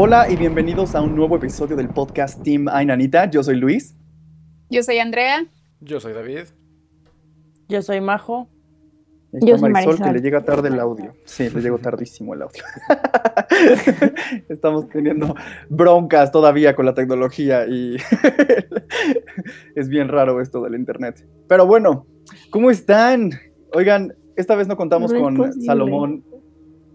Hola y bienvenidos a un nuevo episodio del podcast Team Ainanita. Yo soy Luis. Yo soy Andrea. Yo soy David. Yo soy Majo. Está Yo soy Marisol, que le llega tarde el audio. Sí, le llegó tardísimo el audio. Estamos teniendo broncas todavía con la tecnología y es bien raro esto del internet. Pero bueno, ¿cómo están? Oigan, esta vez no contamos No con posible. Salomón.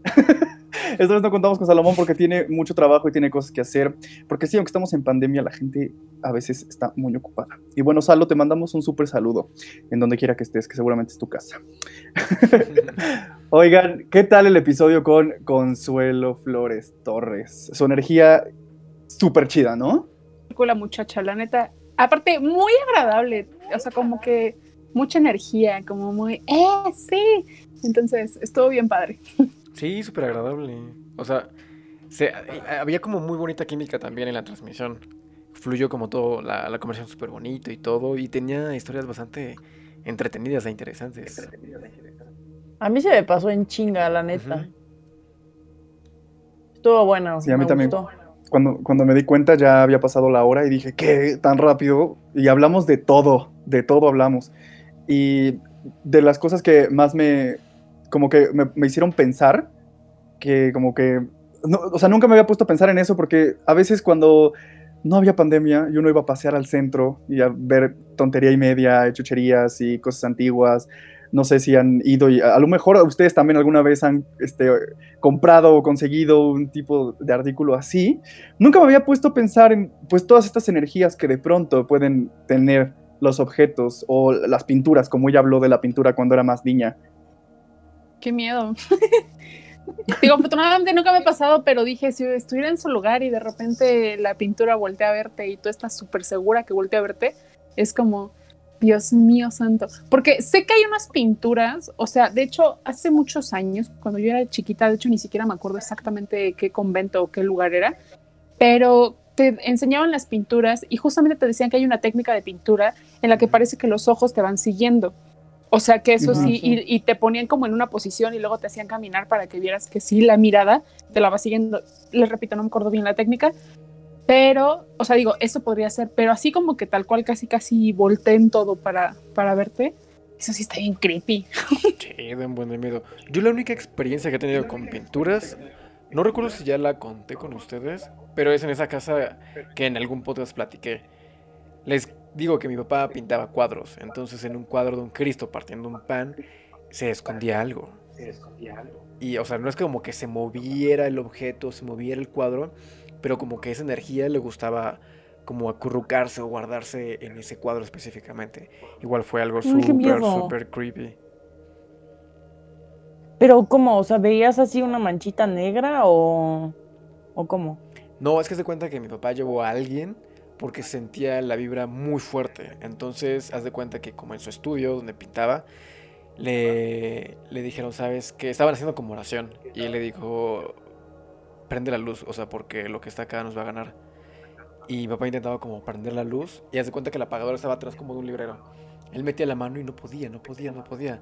Esta vez no contamos con Salomón porque tiene mucho trabajo y tiene cosas que hacer. Porque sí, aunque estamos en pandemia, la gente a veces está muy ocupada. Y bueno, Salo, te mandamos un súper saludo en donde quiera que estés, que seguramente es tu casa. Oigan, ¿qué tal el episodio con Consuelo Flores Torres? Su energía súper chida, ¿no? Con la muchacha, la neta. Aparte, muy agradable. O sea, como que mucha energía, como muy, ¡eh, sí! Entonces, estuvo bien padre. Sí, súper agradable. O sea, se- había como muy bonita química también en la transmisión. Fluyó como todo, la, la conversación súper bonito y todo. Y tenía historias bastante entretenidas e interesantes. A mí se me pasó en chinga, la neta. Estuvo bueno. Sí, a mí me también. gustó. Cuando, cuando me di cuenta ya había pasado la hora y dije, ¿qué? Tan rápido. Y hablamos de todo, de todo hablamos. Y de las cosas que más me, como que me, hicieron pensar, que como que, no, o sea, nunca me había puesto a pensar en eso porque a veces cuando no había pandemia y uno iba a pasear al centro y a ver tontería y media, chucherías y cosas antiguas. No sé si han ido y a, a lo mejor ustedes también alguna vez han este, comprado o conseguido un tipo de artículo así. Nunca me había puesto a pensar en pues todas estas energías que de pronto pueden tener los objetos o las pinturas, como ella habló de la pintura cuando era más niña. Qué miedo. Digo, afortunadamente nunca me ha pasado, pero dije, si estuviera en su lugar y de repente la pintura voltea a verte y tú estás súper segura que voltea a verte, es como, Dios mío santo. Porque sé que hay unas pinturas, o sea, de hecho, hace muchos años, cuando yo era chiquita, de hecho ni siquiera me acuerdo exactamente qué convento o qué lugar era, pero te enseñaban las pinturas y justamente te decían que hay una técnica de pintura en la que parece que los ojos te van siguiendo. O sea que eso sí, y, y te ponían como en una posición y luego te hacían caminar para que vieras que sí, la mirada te la va siguiendo. Les repito, no me acuerdo bien la técnica, pero, o sea, digo, eso podría ser, pero así como que tal cual casi casi volteen todo para, para verte, eso sí está bien creepy. Sí, da un buen de miedo. Yo la única experiencia que he tenido con pinturas, no recuerdo si ya la conté con ustedes, pero es en esa casa que en algún podcast platiqué. Les digo que mi papá pintaba cuadros, entonces en un cuadro de un Cristo partiendo un pan se escondía algo. Y, o sea, no es como que se moviera el objeto, se moviera el cuadro, pero como que esa energía le gustaba como acurrucarse o guardarse en ese cuadro específicamente. Igual fue algo súper, súper creepy. Pero, ¿cómo? O sea, ¿veías así una manchita negra o, o cómo? No, es que se cuenta que mi papá llevó a alguien porque sentía la vibra muy fuerte. Entonces, haz de cuenta que como en su estudio donde pintaba, le, le dijeron, ¿sabes? Que estaban haciendo como oración. Y él le dijo, prende la luz, o sea, porque lo que está acá nos va a ganar. Y mi papá intentaba como prender la luz y haz de cuenta que el apagador estaba atrás como de un librero. Él metía la mano y no podía, no podía, no podía.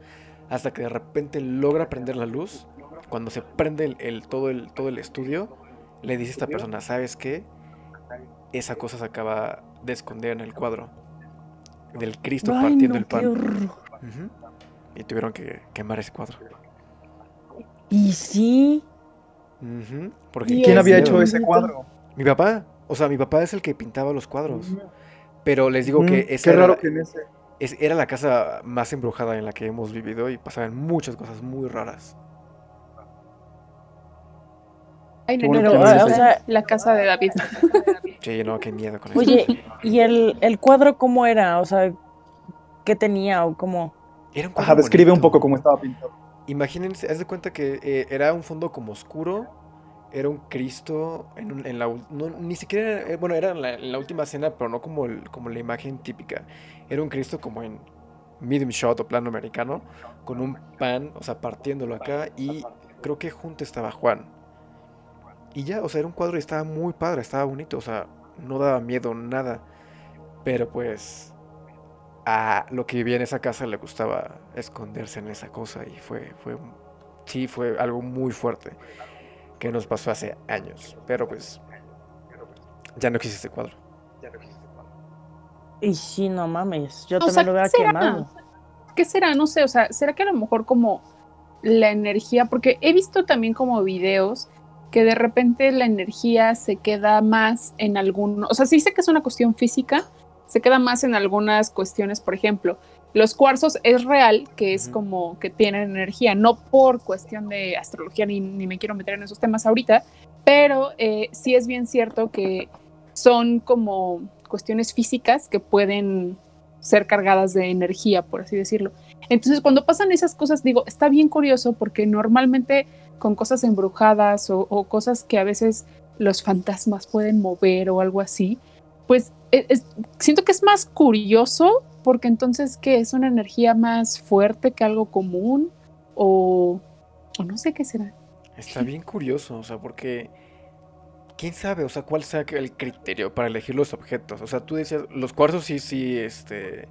Hasta que de repente logra prender la luz. Cuando se prende el- todo, el, todo el estudio, le dice a esta persona, ¿sabes qué? Esa cosa se acaba de esconder en el cuadro. Del Cristo Ay, partiendo no, el qué pan. Y tuvieron que quemar ese cuadro. Y sí, Porque Y ¿Quién había miedo. hecho ese cuadro? Mi papá. O sea, mi papá es el que pintaba los cuadros. Pero les digo que Mm, esa qué era, raro la- que en ese... es- era la casa más embrujada en la que hemos vivido y pasaban muchas cosas muy raras. Ay, no, bueno no, que no, no o sea, la casa de David. Sí, no, qué miedo con eso. oye, ¿y el, el cuadro cómo era? O sea, ¿qué tenía o cómo? Era un Ajá, cuadro describe un poco cómo estaba pintado. Imagínense, haz de cuenta que eh, era un fondo como oscuro, era un Cristo en, un- en la no, ni siquiera, era- eh, bueno, era en la, en la última cena, pero no como, el- como la imagen típica. Era un Cristo como en medium shot o plano americano, con un pan, o sea, partiéndolo acá, y creo que junto estaba Juan. Y ya, o sea, era un cuadro y estaba muy padre, estaba bonito, o sea, no daba miedo, nada. Pero pues a lo que vivía en esa casa le gustaba esconderse en esa cosa y fue, fue, sí, fue algo muy fuerte que nos pasó hace años. Pero pues Ya no existe este cuadro. Y sí, no mames, yo O también sea, lo hubiera ¿qué quemado. ¿Qué será? No sé, o sea, ¿será que a lo mejor como la energía, porque he visto también como videos que de repente la energía se queda más en algún, o sea, sí sé que es una cuestión física, se queda más en algunas cuestiones, por ejemplo, los cuarzos es real que es como que tienen energía, no por cuestión de astrología, ni, ni me quiero meter en esos temas ahorita, pero eh, sí es bien cierto que son como cuestiones físicas que pueden ser cargadas de energía, por así decirlo. Entonces, cuando pasan esas cosas, digo, está bien curioso porque normalmente con cosas embrujadas o, cosas que a veces los fantasmas pueden mover o algo así, pues e- siento que es más curioso porque entonces, ¿qué? ¿Es una energía más fuerte que algo común? O, o no sé qué será. Está bien curioso, o sea, porque quién sabe, o sea, cuál sea el criterio para elegir los objetos. O sea, tú decías, los cuarzos sí, sí, este,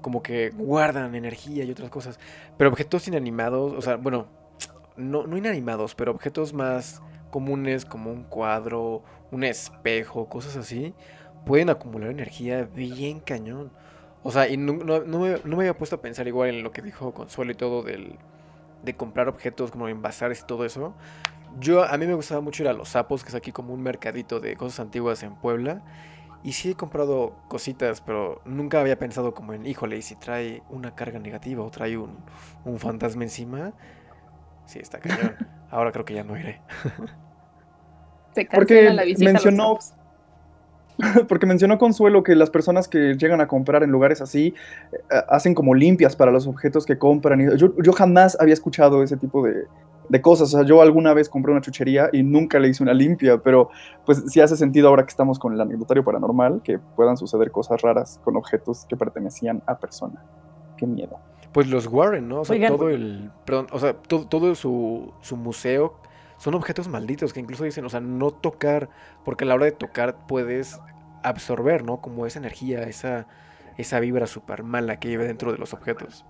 como que guardan energía y otras cosas, pero objetos inanimados, o sea, bueno, no, no inanimados, pero objetos más comunes como un cuadro, un espejo, cosas así, pueden acumular energía bien cañón. O sea, y no, no- me, no me había puesto a pensar igual en lo que dijo Consuelo y todo del, de comprar objetos como en bazares y todo eso. Yo, a mí me gustaba mucho ir a Los Sapos, que es aquí como un mercadito de cosas antiguas en Puebla. Y sí he comprado cositas, pero nunca había pensado como en, híjole, y si trae una carga negativa o trae un, un fantasma encima. Sí, está cañón. Ahora creo que ya no iré. Se Porque la visita mencionó-. Porque mencionó Consuelo que las personas que llegan a comprar en lugares así eh, hacen como limpias para los objetos que compran. y Yo, yo jamás había escuchado ese tipo de, de cosas. O sea, yo alguna vez compré una chuchería y nunca le hice una limpia, pero pues sí hace sentido ahora que estamos con el anecdotario paranormal que puedan suceder cosas raras con objetos que pertenecían a persona. Qué miedo. Pues los Warren, ¿no? O sea, Oigan. todo el. Perdón, o sea, todo, todo su, su museo son objetos malditos que incluso dicen, o sea, no tocar, porque a la hora de tocar puedes absorber, ¿no? Como esa energía, esa, esa vibra súper mala que lleva dentro de los objetos.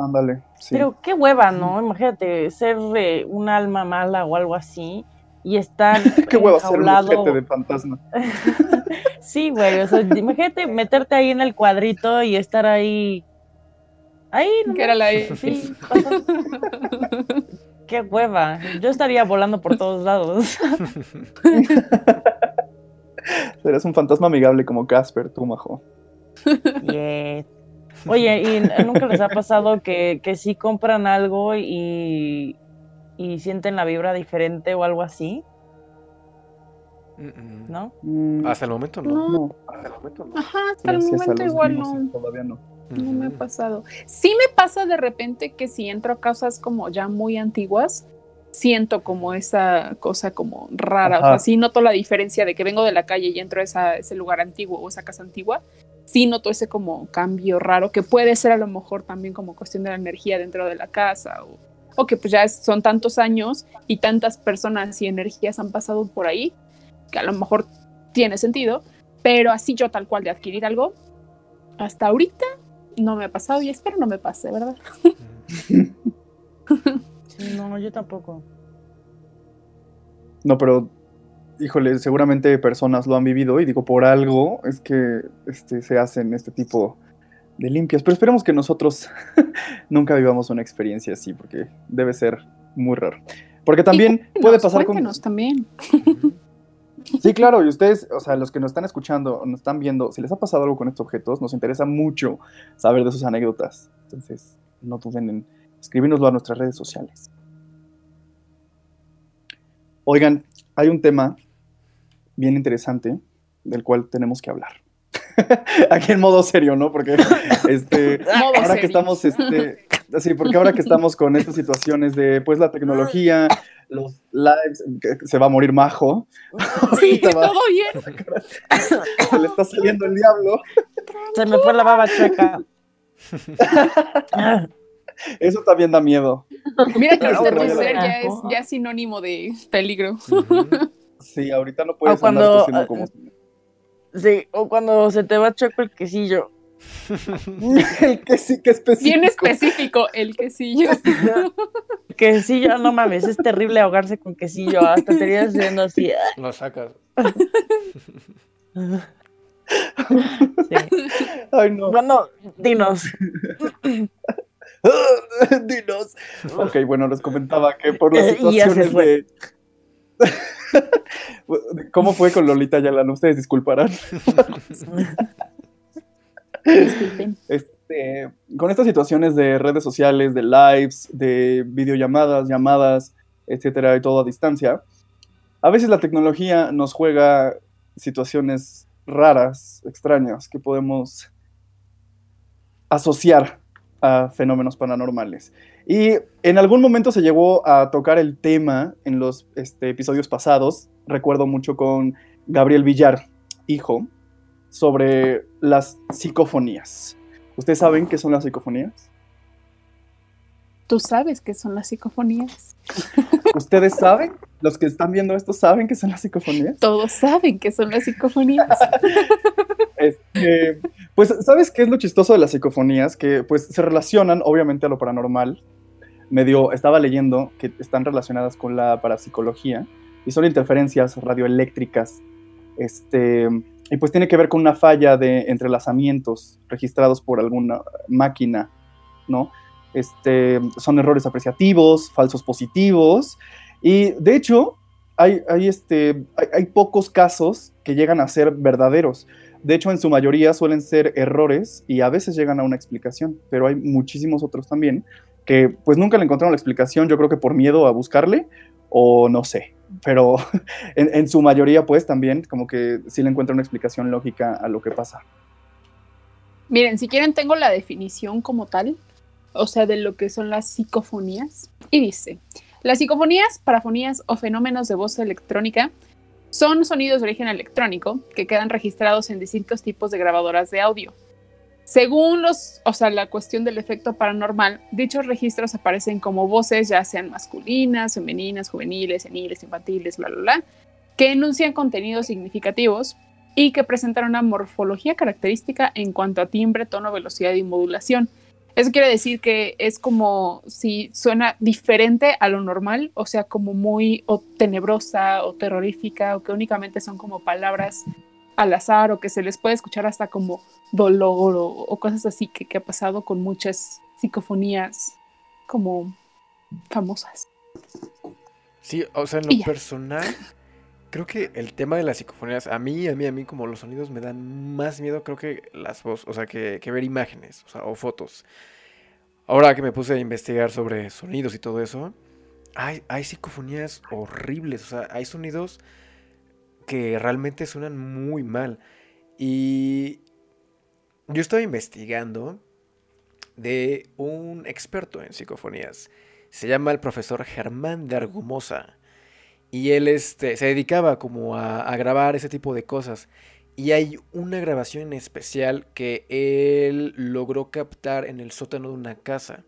Ándale. Sí. Pero qué hueva, ¿no? Imagínate ser eh, un alma mala o algo así y estar Qué huevo ser un de fantasma. Sí, güey, o sea, imagínate meterte ahí en el cuadrito y estar ahí. Ahí. Que era la Sí. Qué hueva. Yo estaría volando por todos lados. Eres un fantasma amigable como Casper, tú, majo. Yes. Oye, ¿y nunca les ha pasado que, que sí compran algo y, y sienten la vibra diferente o algo así? ¿No? Mm, Hasta el momento no. No. no, Ajá, hasta el gracias momento igual no. Todavía no. No me ha pasado. Sí me pasa de repente que si entro a casas como ya muy antiguas, siento como esa cosa como rara. O sea, sí noto la diferencia de que vengo de la calle y entro a esa- ese lugar antiguo o esa casa antigua. Sí noto ese como cambio raro que puede ser a lo mejor también como cuestión de la energía dentro de la casa o, o que pues ya es- son tantos años y tantas personas y energías han pasado por ahí que a lo mejor tiene sentido, pero así yo tal cual de adquirir algo, hasta ahorita no me ha pasado y espero no me pase, ¿verdad? Sí, no, yo tampoco. No, pero, híjole, seguramente personas lo han vivido y digo, por algo es que este, se hacen este tipo de limpias. Pero esperemos que nosotros nunca vivamos una experiencia así, porque debe ser muy raro. Porque también Y puede pasar con... también. Sí, claro, y ustedes, o sea, los que nos están escuchando, o nos están viendo, si les ha pasado algo con estos objetos, nos interesa mucho saber de sus anécdotas. Entonces, no duden en escribirnoslo a nuestras redes sociales. Oigan, hay un tema bien interesante del cual tenemos que hablar. Aquí en modo serio, ¿no? Porque este, ahora serio. que estamos, este, sí, porque ahora que estamos con estas situaciones de, pues, la tecnología, los lives, se va a morir Majo. Sí, va- todo bien. se le está saliendo el diablo. Se me fue la baba chueca. Eso también da miedo. Mira que No, este pero ya es ya es sinónimo de peligro. Ujú. Sí, ahorita no puedes O cuando, andar tosiendo ah, como... Sí, o cuando se te va choco el quesillo. el que sí, que específico. Bien específico, el quesillo. Quesillo, no mames, es terrible ahogarse con quesillo. Hasta te irías haciendo así. Lo sacas. Sí. Ay, no. Bueno, dinos. Dinos. Ok, bueno, les comentaba que por las situaciones de. ¿Cómo fue con Lolita Yalana? Ustedes disculparán. Disculpen. Este, con estas situaciones de redes sociales, de lives, de videollamadas, llamadas, etcétera, y todo a distancia, a veces la tecnología nos juega situaciones raras, extrañas, que podemos asociar a fenómenos paranormales. Y en algún momento se llegó a tocar el tema en los este, episodios pasados, recuerdo mucho con Gabriel Villar, hijo, sobre las psicofonías. ¿Ustedes saben qué son las psicofonías? ¿Tú sabes qué son las psicofonías? ¿Ustedes saben? ¿Los que están viendo esto saben qué son las psicofonías? Todos saben qué son las psicofonías. Este, pues, ¿sabes qué es lo chistoso de las psicofonías? Que pues se relacionan obviamente a lo paranormal. Medio estaba leyendo que están relacionadas con la parapsicología y son interferencias radioeléctricas. Este, y pues tiene que ver con una falla de entrelazamientos registrados por alguna máquina, ¿no? Este, son errores apreciativos, falsos positivos. Y de hecho, hay, hay, este, hay, hay pocos casos que llegan a ser verdaderos. De hecho, en su mayoría suelen ser errores y a veces llegan a una explicación, pero hay muchísimos otros también que pues nunca le encontraron la explicación, yo creo que por miedo a buscarle o no sé, pero en, en su mayoría pues también como que sí le encuentran una explicación lógica a lo que pasa. Miren, si quieren tengo la definición como tal, o sea, de lo que son las psicofonías. Y dice, las psicofonías, parafonías o fenómenos de voz electrónica son sonidos de origen electrónico que quedan registrados en distintos tipos de grabadoras de audio. Según los, o sea, la cuestión del efecto paranormal, dichos registros aparecen como voces, ya sean masculinas, femeninas, juveniles, seniles, infantiles, bla, bla, bla, que enuncian contenidos significativos y que presentan una morfología característica en cuanto a timbre, tono, velocidad y modulación. Eso quiere decir que es como si suena diferente a lo normal, o sea, como muy o tenebrosa o terrorífica, o que únicamente son como palabras al azar, o que se les puede escuchar hasta como dolor o, o cosas así que, que ha pasado con muchas psicofonías como famosas. Sí, o sea, en lo personal, creo que el tema de las psicofonías, a mí, a mí, a mí, como los sonidos me dan más miedo, creo que las voces, o sea, que, que ver imágenes, o sea, o fotos. Ahora que me puse a investigar sobre sonidos y todo eso, hay, hay psicofonías horribles, o sea, hay sonidos que realmente suenan muy mal. Y yo estaba investigando de un experto en psicofonías. Se llama el profesor Germán de Argumosa. Y él este, se dedicaba como a, a grabar ese tipo de cosas. Y hay una grabación en especial que él logró captar en el sótano de una casa.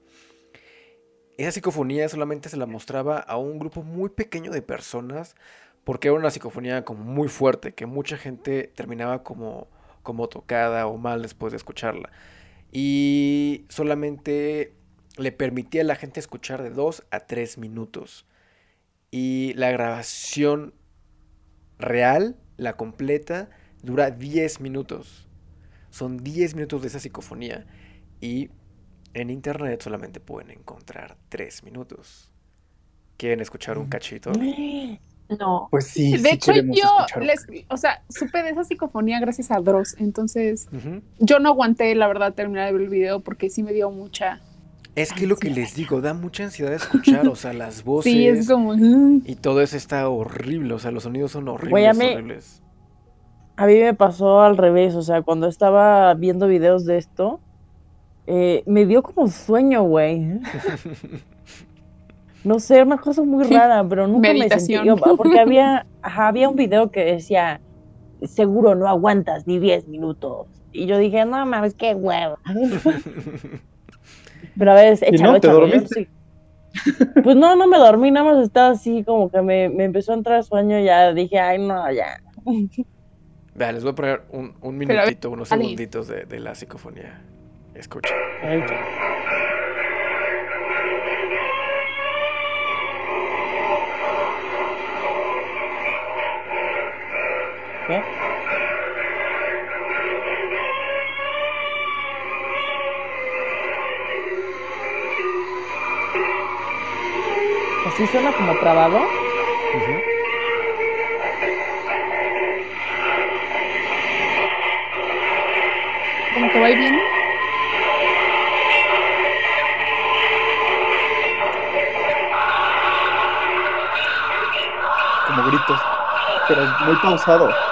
Esa psicofonía solamente se la mostraba a un grupo muy pequeño de personas porque era una psicofonía como muy fuerte, que mucha gente terminaba como, como tocada o mal después de escucharla. Y solamente le permitía a la gente escuchar de 2 a 3 minutos. Y la grabación real, la completa, dura 10 minutos. Son 10 minutos de esa psicofonía. Y en internet solamente pueden encontrar 3 minutos. ¿Quieren escuchar un cachito? No. Pues sí, de sí hecho, yo, les, o sea, supe de esa psicofonía gracias a Dross, entonces yo no aguanté, la verdad, terminar de ver el video porque sí me dio mucha... Es que lo que les digo, da mucha ansiedad escuchar, o sea, las voces Sí, es como... y todo eso está horrible, o sea, los sonidos son horribles, Güey, a mí- horribles. A mí me pasó al revés, o sea, cuando estaba viendo videos de esto, eh, me dio como sueño, güey. No sé, una cosa muy rara, pero nunca Meditación. me sentí... yo- Porque había, ajá, había un video que decía, seguro no aguantas ni 10 minutos. Y yo dije, no mames, qué huevo. Pero a ver, ¿Y échalo, no? ¿Te échalo, yo dormiste? sí. Pues no, no me dormí, nada más estaba así como que me, me empezó a entrar sueño y ya dije, ay, no, ya. Vea, les voy a poner un, un ver, minutito, unos segunditos de, de la psicofonía. Escucha. ¿Qué? Así suena como trabado. Ujú. Como que va y viene. Como gritos. Pero muy pausado.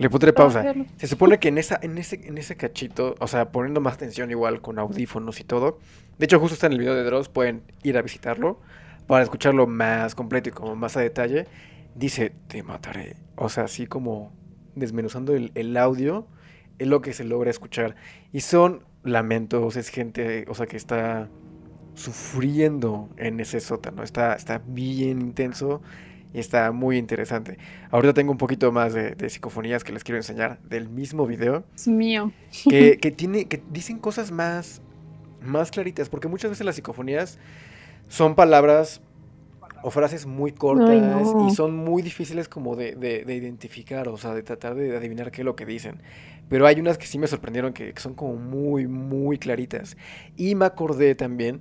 Le pondré pausa. hacerlo. Se supone que en esa, en ese, en ese cachito, o sea, poniendo más atención igual con audífonos y todo. De hecho, justo está en el video de Dross, pueden ir a visitarlo para escucharlo más completo y como más a detalle. Dice, te mataré. O sea, así como desmenuzando el, el audio, es lo que se logra escuchar. Y son lamentos, es gente, o sea, que está sufriendo en ese sótano. Está, está bien intenso y está muy interesante. Ahorita tengo un poquito más de, de psicofonías que les quiero enseñar del mismo video Es mío. que, que tiene, que dicen cosas más, más claritas, porque muchas veces las psicofonías son palabras o frases muy cortas Ay, no. y son muy difíciles como de, de- de identificar, o sea, de tratar de adivinar qué es lo que dicen. Pero hay unas que sí me sorprendieron que, que son como muy, muy claritas. Y me acordé también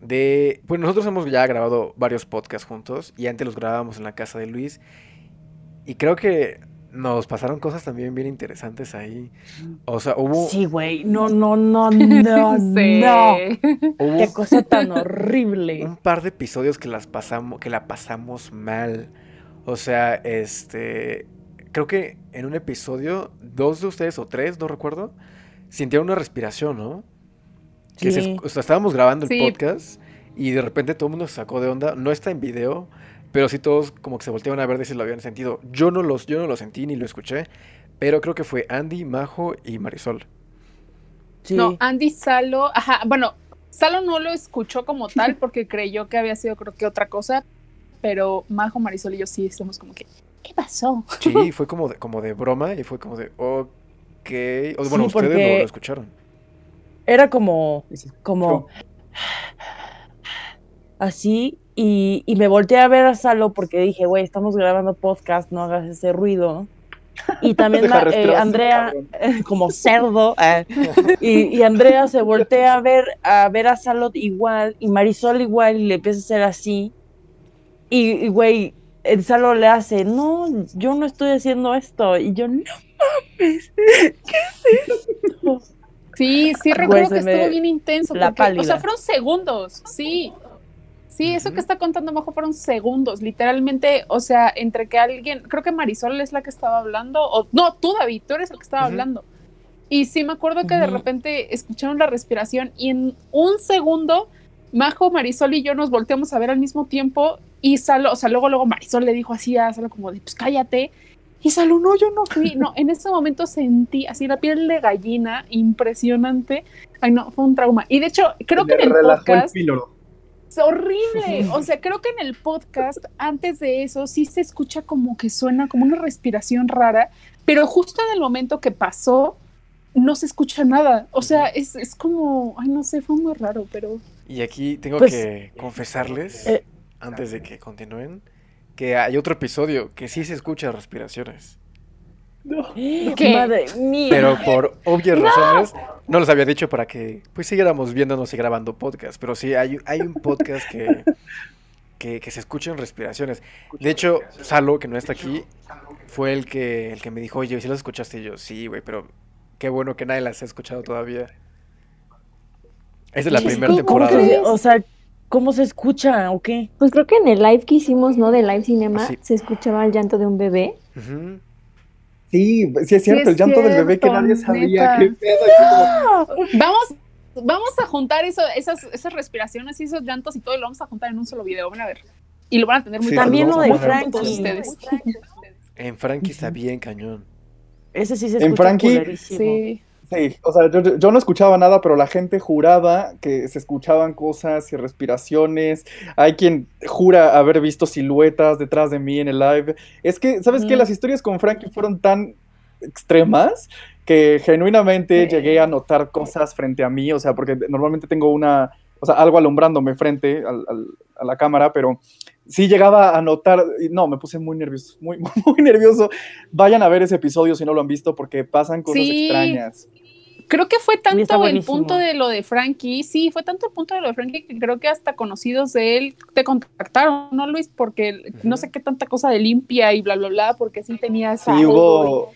de... Pues nosotros hemos ya grabado varios podcasts juntos y antes los grabábamos en la casa de Luis. Y creo que nos pasaron cosas también bien interesantes ahí. O sea, hubo, Sí, güey. No, no, no, no, Sí. no. hubo Qué cosa tan horrible. un par de episodios que las pasamos, que la pasamos mal. O sea, este, creo que en un episodio, dos de ustedes o tres, no recuerdo, sintieron una respiración, ¿no? Que se Sí. escu- o sea, estábamos grabando el Sí. podcast y de repente todo el mundo se sacó de onda. No está en video, pero sí todos como que se volteaban a ver de si lo habían sentido. Yo no los, yo no lo sentí ni lo escuché, pero creo que fue Andy, Majo y Marisol. Sí. No, Andy Salo, ajá, bueno, Salo no lo escuchó como tal porque creyó que había sido creo que otra cosa, pero Majo, Marisol y yo sí estamos como que, ¿qué pasó? Sí, fue como de, como de broma y fue como de, ok. O, bueno, Sí, ustedes lo- porque- lo escucharon. Era como, como así y, y me volteé a ver a Salo porque dije, güey, estamos grabando podcast, no hagas ese ruido. Y también ma- eh, Andrea, como cerdo, eh, y, y Andrea se voltea a ver a ver a Salo igual y Marisol igual y le empieza a hacer así. Y, y, güey, el Salo le hace, no, yo no estoy haciendo esto. Y yo, no mames, ¿qué es esto? Sí, sí, recuerdo que estuvo bien intenso. la porque, o sea, fueron segundos, sí. Sí, eso que está contando Majo fueron segundos, literalmente, o sea, entre que alguien, creo que Marisol es la que estaba hablando, o no, tú David, tú eres el que estaba hablando. Y sí me acuerdo que de repente escucharon la respiración y en un segundo Majo, Marisol y yo nos volteamos a ver al mismo tiempo y Salo, o sea, luego luego Marisol le dijo así a Salo como de, pues cállate. Y Salo, no, yo no fui. No, en ese momento sentí así la piel de gallina impresionante. Ay, no, fue un trauma. Y de hecho, creo le que en el el podcast píloro. es horrible. O sea, creo que en el podcast, antes de eso, sí se escucha como que suena como una respiración rara, pero justo en el momento que pasó, no se escucha nada. O sea, es, es como, ay, no sé, fue muy raro, pero Y aquí tengo Pues, que confesarles, eh, antes de que continúen, que hay otro episodio que sí se escucha respiraciones. ¿Qué? Madre mía. Pero por obvias razones, no los había dicho para que pues siguiéramos viéndonos y grabando podcast. Pero sí, hay, hay un podcast que, que, que se escuchan respiraciones. De hecho, Salo, que no está aquí, fue el que, el que me dijo, oye, ¿sí las escuchaste? Y yo, sí, güey, pero qué bueno que nadie las ha escuchado todavía. Es de la primera sí, ¿cómo temporada. o sea, ¿cómo se escucha o qué? Pues creo que en el live que hicimos, ¿no? De live cinema, Ah, sí. se escuchaba el llanto de un bebé. Sí, sí es cierto, es el llanto del bebé que nadie sabía. Qué pedo. como- vamos, vamos a juntar eso, esas, esas respiraciones y esos llantos y todo, y lo vamos a juntar en un solo video. Van a ver. Y lo van a tener muy Sí, También lo lo de todos Frankie. ustedes. En Frankie está bien cañón. Ese sí se En escucha Frankie- culerísimo. Sí. Sí, o sea, yo, yo- no escuchaba nada, pero la gente juraba que se escuchaban cosas y respiraciones. Hay quien jura haber visto siluetas detrás de mí en el live. Es que, ¿sabes qué? Mm. Las historias con Frankie fueron tan extremas que genuinamente Sí. llegué a notar cosas frente a mí, o sea, porque normalmente tengo una, o sea, algo alumbrándome frente al- al- a la cámara, pero sí llegaba a notar, y no, me puse muy nervioso, muy, muy nervioso. Vayan a ver ese episodio si no lo han visto porque pasan cosas Sí. extrañas. Creo que fue tanto el punto de lo de Frankie, sí, fue tanto el punto de lo de Frankie que creo que hasta conocidos de él te contactaron, ¿no, Luis? Porque no sé qué tanta cosa de limpia y bla, bla, bla, porque sí tenía esa... Sí, hubo,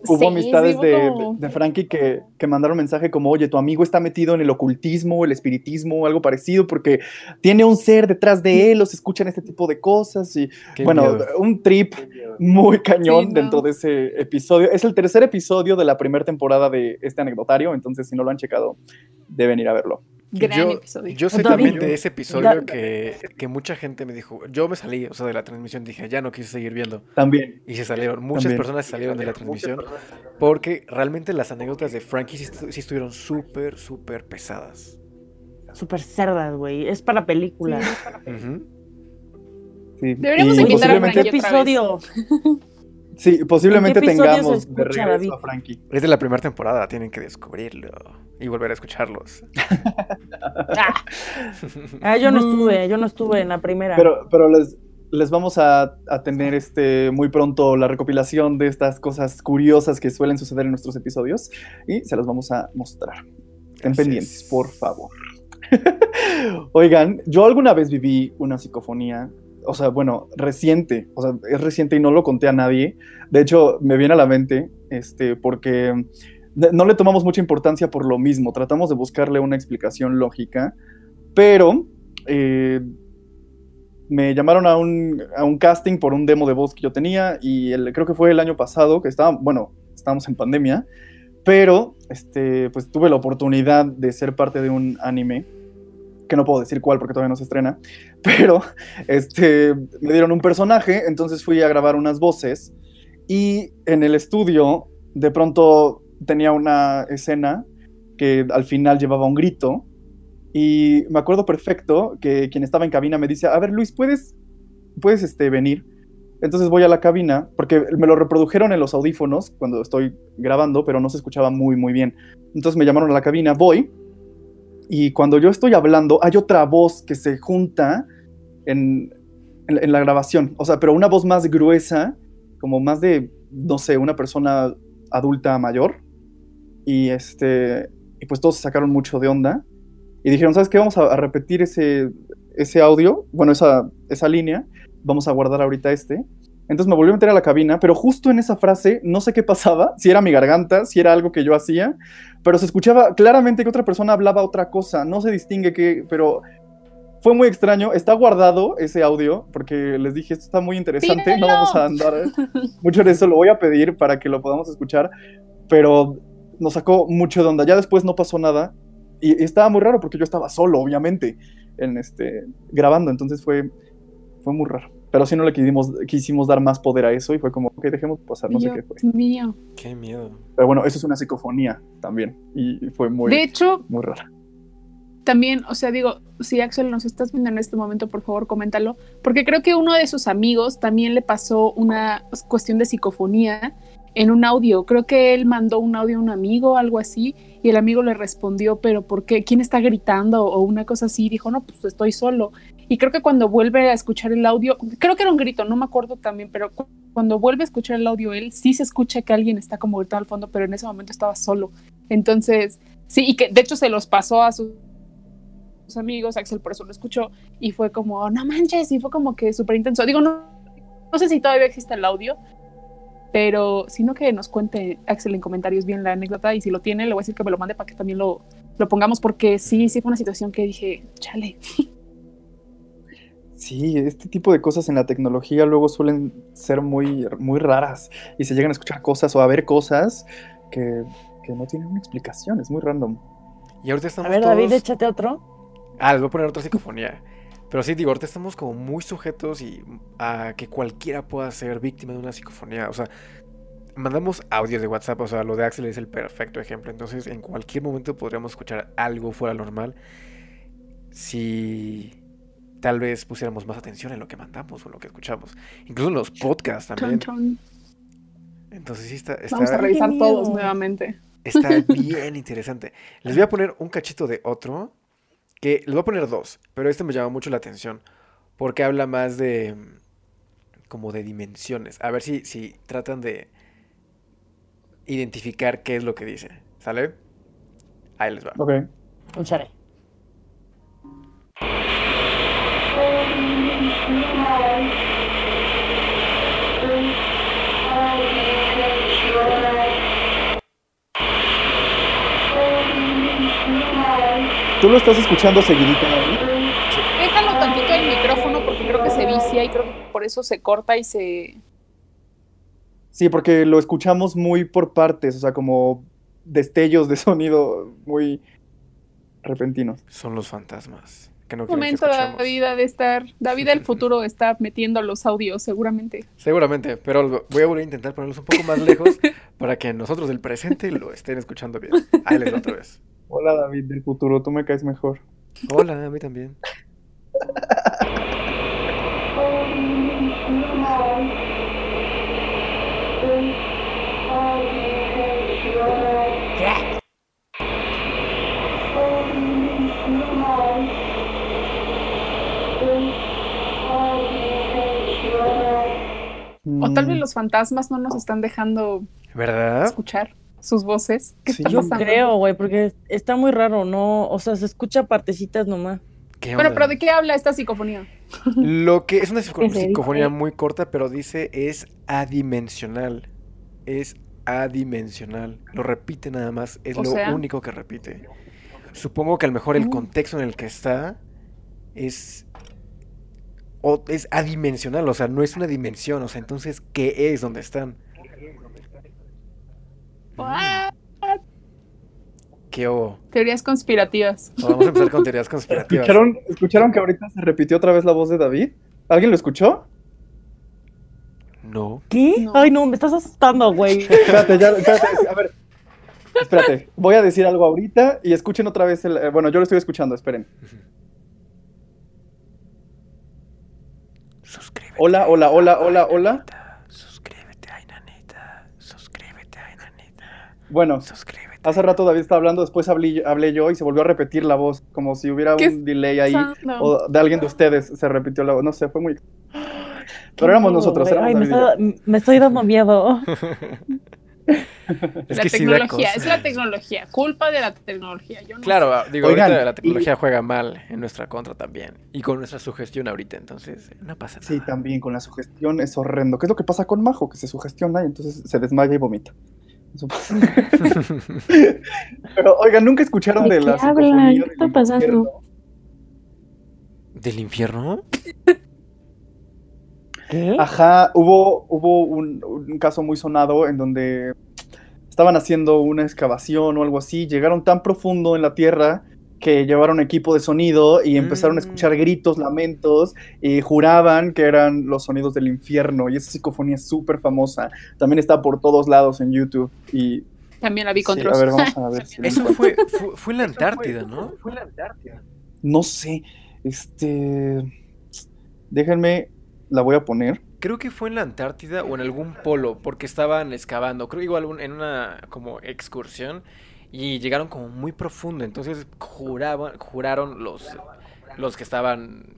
hubo Sí, amistades sí, hubo de, como- de Frankie que, que mandaron mensaje como, oye, tu amigo está metido en el ocultismo, el espiritismo, algo parecido, porque tiene un ser detrás de él, o se escuchan este tipo de cosas. Y Qué bueno, miedo. un trip muy cañón Sí, no. dentro de ese episodio. Es el tercer episodio de la primera temporada de este anecdotario, entonces si no lo han checado, deben ir a verlo. Gran yo, episodio. yo sé David, también de ese episodio Da- que, que mucha gente me dijo, yo me salí, o sea, de la transmisión, dije, ya no quise seguir viendo. También. Y se salieron, muchas También. personas se salieron de la transmisión porque realmente las anécdotas de Frankie sí, estu- sí estuvieron súper, súper pesadas. Súper cerdas, güey. Es para película. Ujú. Sí. Deberíamos Y invitar a posiblemente- ¿Qué Frankie otra vez. Sí, posiblemente ¿En qué episodio se tengamos de escucha, regreso David? a Frankie. Es de la primera temporada, tienen que descubrirlo y volver a escucharlos. Ah, Ah, yo no estuve, yo no estuve en la primera. Pero, pero les, les vamos a, a tener este, muy pronto la recopilación de estas cosas curiosas que suelen suceder en nuestros episodios y se las vamos a mostrar. Estén pendientes, es. por favor. Oigan, yo alguna vez viví una psicofonía, o sea, bueno, reciente, o sea, es reciente y no lo conté a nadie. De hecho, me viene a la mente, este, porque no le tomamos mucha importancia por lo mismo, tratamos de buscarle una explicación lógica, pero eh, me llamaron a un, a un casting por un demo de voz que yo tenía y creo que fue el año pasado que estaba, bueno, estábamos en pandemia, pero este, pues tuve la oportunidad de ser parte de un anime que no puedo decir cuál porque todavía no se estrena, pero este, me dieron un personaje, entonces fui a grabar unas voces y en el estudio de pronto tenía una escena que al final llevaba un grito y me acuerdo perfecto que quien estaba en cabina me dice, a ver Luis, ¿puedes, puedes este, venir? Entonces voy a la cabina, porque me lo reprodujeron en los audífonos cuando estoy grabando, pero no se escuchaba muy, muy bien. Entonces me llamaron a la cabina, voy, y cuando yo estoy hablando, hay otra voz que se junta en, en- la grabación, o sea, pero una voz más gruesa, como más de, no sé, una persona adulta mayor, y este, y pues todos se sacaron mucho de onda, y dijeron, ¿sabes qué? Vamos a, a repetir ese, ese audio, bueno, esa, esa línea, vamos a guardar ahorita este. Entonces me volví a meter a la cabina, pero justo en esa frase, no sé qué pasaba, si era mi garganta, si era algo que yo hacía, pero se escuchaba claramente que otra persona hablaba otra cosa, no se distingue qué, pero fue muy extraño, está guardado ese audio, porque les dije, esto está muy interesante, no vamos a andar mucho en eso, lo voy a pedir para que lo podamos escuchar, pero nos sacó mucho de onda, ya después no pasó nada, y, y estaba muy raro porque yo estaba solo, obviamente, en este, grabando, entonces fue, fue muy raro. Pero sí no le quisimos, quisimos dar más poder a eso y fue como, ok, dejemos pasar, no sé qué fue. Dios mío. Qué miedo. Pero bueno, eso es una psicofonía también y fue muy, De hecho, muy rara. también, o sea, digo, si Axel nos estás viendo en este momento, por favor, coméntalo, porque creo que uno de sus amigos también le pasó una cuestión de psicofonía en un audio. Creo que él mandó un audio a un amigo, algo así, y el amigo le respondió, pero ¿por qué? ¿Quién está gritando? O una cosa así. Dijo, no, pues estoy solo. Y creo que cuando vuelve a escuchar el audio, creo que era un grito, no me acuerdo también, pero cu- cuando vuelve a escuchar el audio él, sí se escucha que alguien está como gritando al fondo, pero en ese momento estaba solo. Entonces, sí, y que de hecho se los pasó a sus sus amigos, Axel por eso lo escuchó y fue como, "Oh, no manches, y fue como que súper intenso. Digo, no, no sé si todavía existe el audio, pero sino que nos cuente Axel en comentarios bien la anécdota y si lo tiene, le voy a decir que me lo mande para que también lo, lo pongamos porque sí, sí fue una situación que dije, chale. Sí, este tipo de cosas en la tecnología luego suelen ser muy, muy raras y se llegan a escuchar cosas o a ver cosas que, que no tienen una explicación, es muy random. Y ahorita A estamos ver, todos... David, échate otro. Ah, les voy a poner otra psicofonía. Pero sí, digo, ahorita estamos como muy sujetos y a que cualquiera pueda ser víctima de una psicofonía. O sea, mandamos audios de WhatsApp, o sea, lo de Axel es el perfecto ejemplo. Entonces, en cualquier momento podríamos escuchar algo fuera de lo normal si tal vez pusiéramos más atención en lo que mandamos o en lo que escuchamos. Incluso en los podcasts también. Chon, chon. Entonces, sí, está, Vamos a revisar todos nuevamente. está bien interesante. Les voy a poner un cachito de otro, que les voy a poner dos, pero este me llama mucho la atención, porque habla más de, como de dimensiones. A ver si, si tratan de identificar qué es lo que dice. ¿Sale? Ahí les va. Ok. Escucharé. ¿Tú lo estás escuchando seguidito, David? Déjalo tantito el micrófono porque creo que se vicia y creo que por eso se corta y se... Sí, porque lo escuchamos muy por partes, o sea, como destellos de sonido muy repentinos. Son los fantasmas. Que no que momento escuchemos. David ha de estar... David del futuro está metiendo los audios seguramente. Seguramente, pero voy a volver a intentar ponerlos un poco más lejos para que nosotros del presente lo estén escuchando bien. Ahí les va otra vez. Hola David del futuro, tú me caes mejor. Hola, a mí también. O tal vez Mm, los fantasmas no nos están dejando ¿Verdad? escuchar sus voces. ¿Qué Sí. está Yo pasando? creo, güey, porque está muy raro, ¿no? O sea, se escucha partecitas nomás. ¿Qué Bueno, pero ¿de qué habla esta psicofonía? Lo que es una psico- psicofonía dice- muy corta, pero dice es adimensional. Es adimensional. Lo repite nada más. Es O lo sea- único que repite. Supongo que a lo mejor el Mm. contexto en el que está es. O- es adimensional, o sea, no es una dimensión. O sea, entonces, ¿qué es donde están? Ah, ¿Qué hubo? Teorías conspirativas. Vamos a empezar con teorías conspirativas. ¿Escucharon, ¿Escucharon que ahorita se repitió otra vez la voz de David? ¿Alguien lo escuchó? No. ¿Qué? No. Ay, no, me estás asustando, güey. Espérate, ya, espérate, a ver. Espérate, voy a decir algo ahorita y escuchen otra vez el. eh, bueno, yo lo estoy escuchando, esperen. Suscríbete. Hola, hola, hola, hola, hola. Suscríbete, ay, nanita. Suscríbete, ay, nanita. Bueno, Suscríbete. hace rato David estaba hablando, después hablé, hablé yo y se volvió a repetir la voz, como si hubiera ¿Qué un delay ahí. pasando? O de alguien de ustedes se repitió la voz. No sé, fue muy. Pero éramos nosotros, éramos Ay, me, está- me estoy dando miedo. Es la que sí da tecnología, cosa. es la tecnología, culpa de la tecnología. Yo no Claro, digo, Oigan, ahorita la y- tecnología juega mal en nuestra contra también. Y con nuestra sugestión ahorita, entonces no pasa nada. Sí, también con la sugestión es horrendo. ¿Qué es lo que pasa con Majo? Que se sugestiona y entonces se desmaya y vomita. Eso pasa. Pero, oigan, ¿nunca escucharon ¿De de la qué ¿Qué del está pasando? infierno? ¿Del infierno? ¿Qué? Ajá, hubo, hubo un, un caso muy sonado en donde estaban haciendo una excavación o algo así, llegaron tan profundo en la tierra que llevaron equipo de sonido y empezaron a Mm. escuchar gritos, lamentos y juraban que eran los sonidos del infierno y esa psicofonía es súper famosa. También está por todos lados en YouTube y También la vi con sí, a ver, vamos a ver si Eso fue, fue, fue en la Antártida, ¿no? No sé, este déjenme la voy a poner. Creo que fue en la Antártida o en algún polo, porque estaban excavando, creo igual en una como excursión y llegaron como muy profundo, entonces juraban, juraron los, los que estaban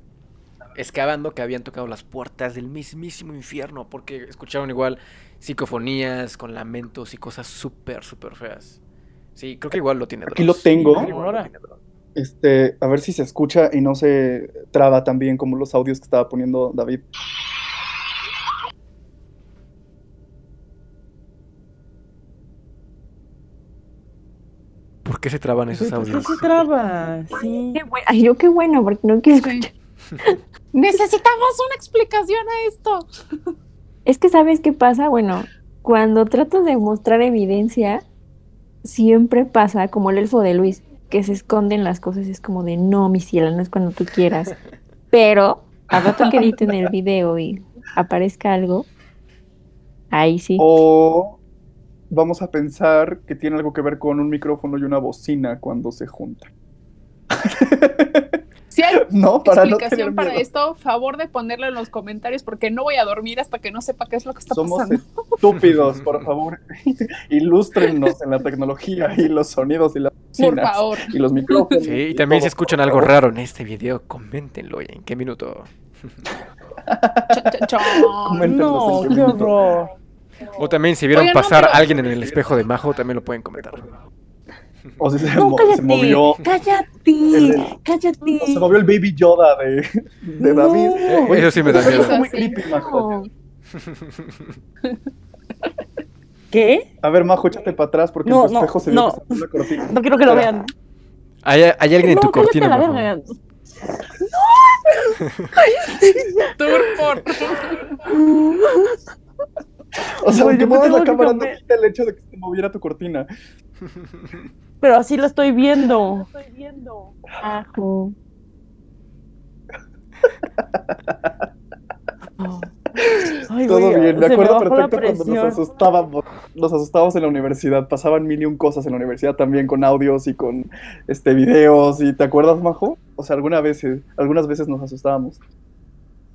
excavando que habían tocado las puertas del mismísimo infierno, porque escucharon igual psicofonías con lamentos y cosas súper, súper feas. Sí, creo que igual lo tiene Aquí lo tengo. Este, a ver si se escucha y no se traba tan bien como los audios que estaba poniendo David. ¿Por qué se traban esos ¿Por qué audios? se traba? Sí. Qué bueno. Ay, yo qué bueno, porque no quiero escuchar. Necesitamos una explicación a esto. Es que sabes qué pasa, bueno, cuando trato de mostrar evidencia, siempre pasa como el elfo de Luis, que se esconden las cosas, es como de no, mi ciela, no es cuando tú quieras. Pero al rato que editen el video y aparezca algo, ahí sí. O, vamos a pensar que tiene algo que ver con un micrófono y una bocina cuando se juntan. Si hay no, para no explicación tener para miedo. esto, favor de ponerlo en los comentarios porque no voy a dormir hasta que no sepa qué es lo que está Somos pasando. estúpidos, por favor. Ilústrenos en la tecnología y los sonidos y las Por favor. y los micrófonos. Sí, y también todo, si escuchan algo favor. raro en este video, coméntenlo en qué minuto. Chon. Coméntenos No, en qué qué minuto. horror. O también si vieron Oigan, no, pasar pero- a alguien en el espejo de Majo, también lo pueden comentar. O si se, No, mo- cállate. se movió. Cállate. El- Cállate. O se movió el baby Yoda de, de No. David. Eh, eso sí me da miedo. muy creepy, Majo. No. ¿Qué? A ver, Majo, échate para atrás porque No, en tu no, espejo se no. la cortina. No quiero que lo vean. Hay, hay alguien en no, tu cortina, la verga. Turpor. O sea, aunque yo mueves la no, cámara, no quita el hecho de que se moviera tu cortina. Pero así lo estoy viendo. Ajo. Ay, Todo güey, bien, me acuerdo perfecto cuando nos asustábamos. Nos asustábamos en la universidad. Pasaban mil y un cosas en la universidad también con audios y con este videos. ¿Y te acuerdas, Majo? O sea, alguna vez, eh, algunas veces nos asustábamos.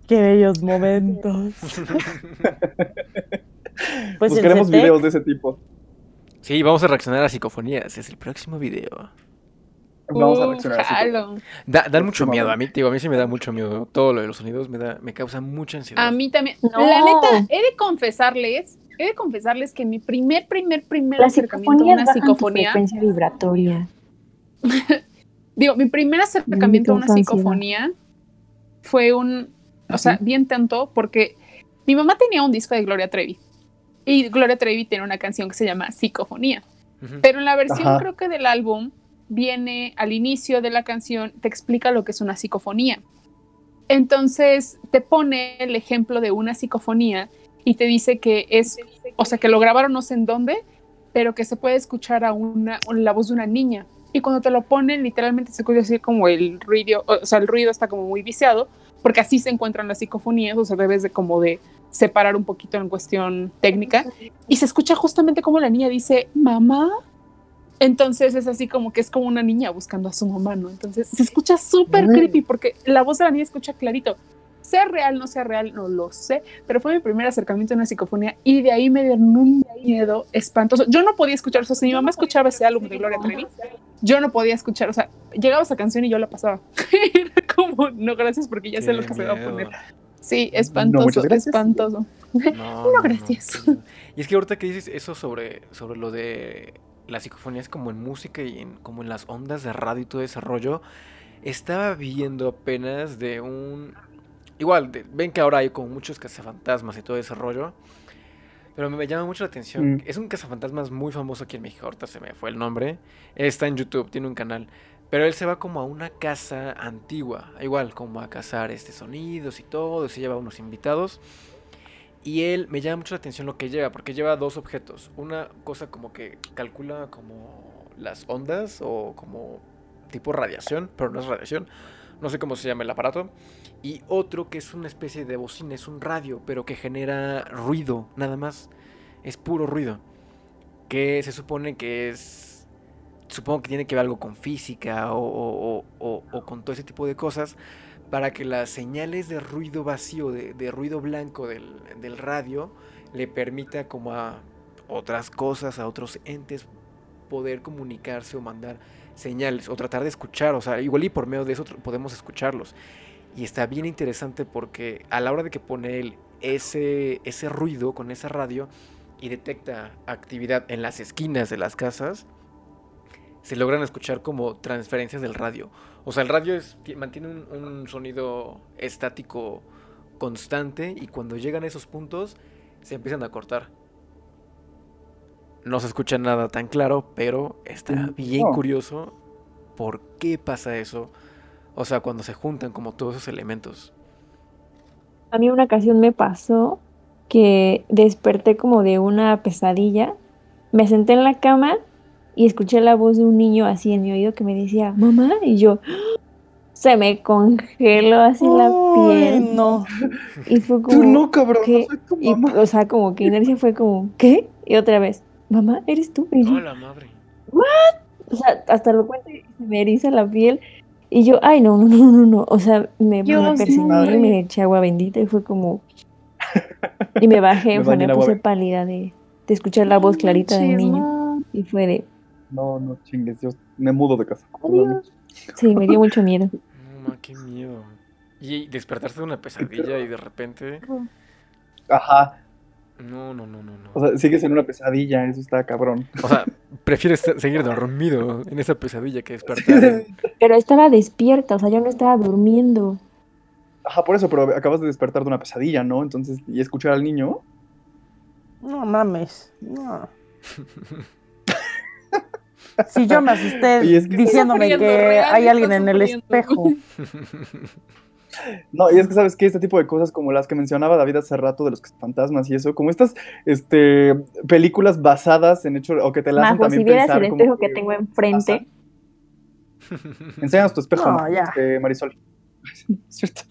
Qué bellos momentos. Pues Buscaremos videos de ese tipo. Sí, vamos a reaccionar a psicofonías. Es el próximo video. Vamos a Uh, reaccionar así. jalo. Da, dan mucho miedo. A mí, digo, a mí sí me da mucho miedo. Todo lo de los sonidos me, da, me causa mucha ansiedad. A mí también. No. La neta, he de confesarles, he de confesarles que mi primer, primer, primer Las acercamiento a psicofonías una psicofonía, frecuencia vibratoria. digo, mi primer acercamiento a una psicofonía fue un, o sea, bien tanto, porque mi mamá tenía un disco de Gloria Trevi. Y Gloria Trevi tiene una canción que se llama Psicofonía. Pero en la versión Ajá. creo que del álbum viene al inicio de la canción, te explica lo que es una psicofonía. Entonces te pone el ejemplo de una psicofonía y te dice que es, o sea, que lo grabaron no sé en dónde, pero que se puede escuchar a una, la voz de una niña. Y cuando te lo ponen, literalmente se escucha así como el ruido, o sea, el ruido está como muy viciado, porque así se encuentran las psicofonías, o sea, debes de como de separar un poquito en cuestión técnica. Y se escucha justamente como la niña dice, mamá. Entonces es así como que es como una niña buscando a su mamá, ¿no? Entonces se escucha súper creepy porque la voz de la niña escucha clarito. Sea real, no sea real, no lo sé, pero fue mi primer acercamiento a una psicofonía y de ahí me dieron un miedo espantoso. Yo no podía escuchar, o sea, si mi mamá escuchaba ese álbum de Gloria Trevi, yo no podía escuchar, o sea, llegaba esa canción y yo la pasaba. Era como, no, gracias porque ya sé lo que se va a poner. Sí, espantoso, muchas gracias. espantoso. No, No, gracias. Y es que ahorita que dices eso sobre, sobre lo de las psicofonías como en música y en, como en las ondas de radio y todo ese rollo, estaba viendo apenas de un... Igual, de- ven que ahora hay como muchos cazafantasmas y todo ese rollo. Pero me llama mucho la atención. Mm. Es un cazafantasmas muy famoso aquí en México. Ahorita se me fue el nombre. Está en YouTube, tiene un canal. Pero él se va como a una casa antigua. Igual, como a cazar este sonidos y todo. Se lleva unos invitados. Y él me llama mucho la atención lo que lleva. Porque lleva dos objetos. Una cosa como que calcula como las ondas. O como tipo radiación. Pero no es radiación. No sé cómo se llama el aparato. Y otro que es una especie de bocina. Es un radio. Pero que genera ruido. Nada más. Es puro ruido. Que se supone que es supongo que tiene que ver algo con física o, con todo ese tipo de cosas, para que las señales de ruido vacío, de, ruido blanco del, radio, le permita como a otras cosas, a otros entes, poder comunicarse o mandar señales o tratar de escuchar, o sea, igual y por medio de eso podemos escucharlos. Y está bien interesante porque a la hora de que pone él ese, ese ruido con esa radio y detecta actividad en las esquinas de las casas, se logran escuchar como transferencias del radio. O sea, el radio es- ti- mantiene un, un sonido estático constante y cuando llegan a esos puntos se empiezan a cortar. No se escucha nada tan claro, pero está Mm, bien curioso por qué pasa eso. O sea, cuando se juntan como todos esos elementos. A mí una ocasión me pasó que desperté como de una pesadilla, me senté en la cama y escuché la voz de un niño así en mi oído que me decía, mamá, y yo, se me congeló así la Ay, piel. no. Y fue como, Tú no, cabrón, ¿qué? no soy tu y, mamá. o sea, como que inercia fue como, ¿qué? Y otra vez, mamá, ¿eres tú? Y yo, Hola, madre. o sea, hasta lo cuento y se me eriza la piel. Y yo, ay, no, no, no, no, no. O sea, me, me Dios, persigné, madre. me eché agua bendita y fue como. Y me bajé, Me me puse pálida de, de escuchar la voz clarita del niño. no. Y fue de. No, no chingues, yo me mudo de casa. Adiós. Sí, me dio mucho miedo. No, ma, qué miedo. Y despertarse de una pesadilla y de repente. Ajá, No, no, no, no, no. o sea, sigues en una pesadilla, eso está cabrón. O sea, prefieres se- seguir dormido en esa pesadilla que despertar. Pero estaba despierta, o sea, yo no estaba durmiendo. Ajá, por eso, pero acabas de despertar de una pesadilla, ¿no? Entonces, y escuchar al niño, No mames. No. Si yo me asusté Y es que- diciéndome que real, hay alguien en el espejo. No, y es que sabes que este tipo de cosas como las que mencionaba David hace rato de los fantasmas y eso, como estas este, películas basadas en hechos o que te la hacen Majo, si también vieras pensar el como espejo que tengo enfrente, Enséñanos tu espejo, No, ¿no? ya. Este, Marisol. Cierto.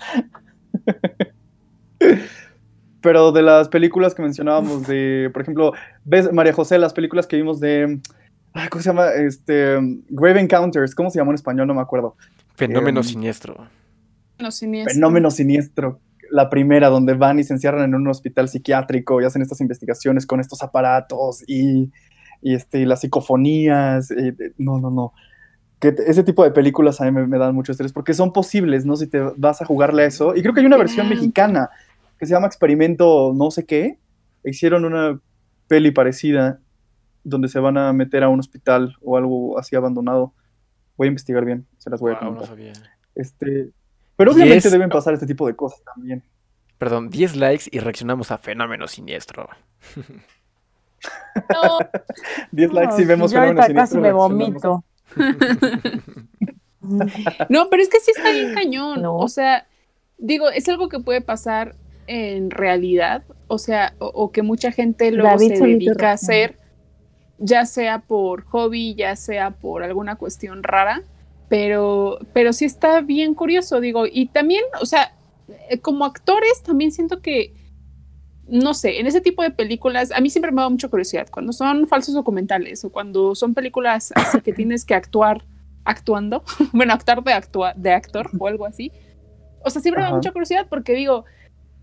Pero de las películas que mencionábamos de, por ejemplo, ves María José, las películas que vimos de ay, ¿cómo se llama? Este Grave Encounters, ¿cómo se llamó en español? No me acuerdo. Fenómeno Em, siniestro. No, siniestro. Fenómeno siniestro. La primera, donde van y se encierran en un hospital psiquiátrico y hacen estas investigaciones con estos aparatos y, y, este, y las psicofonías. y- de- no, no, no. Que ese tipo de películas a mí me, me dan mucho estrés porque son posibles, ¿no? Si te vas a jugarle a eso. Y creo que hay una versión mexicana que se llama Experimento no sé qué. Hicieron una peli parecida donde se van a meter a un hospital o algo así abandonado. Voy a investigar bien, se las voy a Guau, no sabía. Este, pero obviamente Diez- deben pasar este tipo de cosas también. Perdón, 10 likes y reaccionamos a Fenómeno Siniestro. No, 10 likes si No, vemos yo fenómeno ahorita casi siniestro, me vomito. No, pero es que sí está bien cañón. No. O sea, digo, es algo que puede pasar en realidad. O sea, o, o que mucha gente luego David se dedica a hacer, ya sea por hobby, ya sea por alguna cuestión rara. Pero, pero sí está bien curioso, digo. Y también, o sea, eh, como actores, también siento que no sé, en ese tipo de películas, a mí siempre me da mucha curiosidad, cuando son falsos documentales o cuando son películas así que tienes que actuar actuando, bueno, actuar de, actua de actor o algo así. O sea, siempre me da mucha curiosidad porque digo,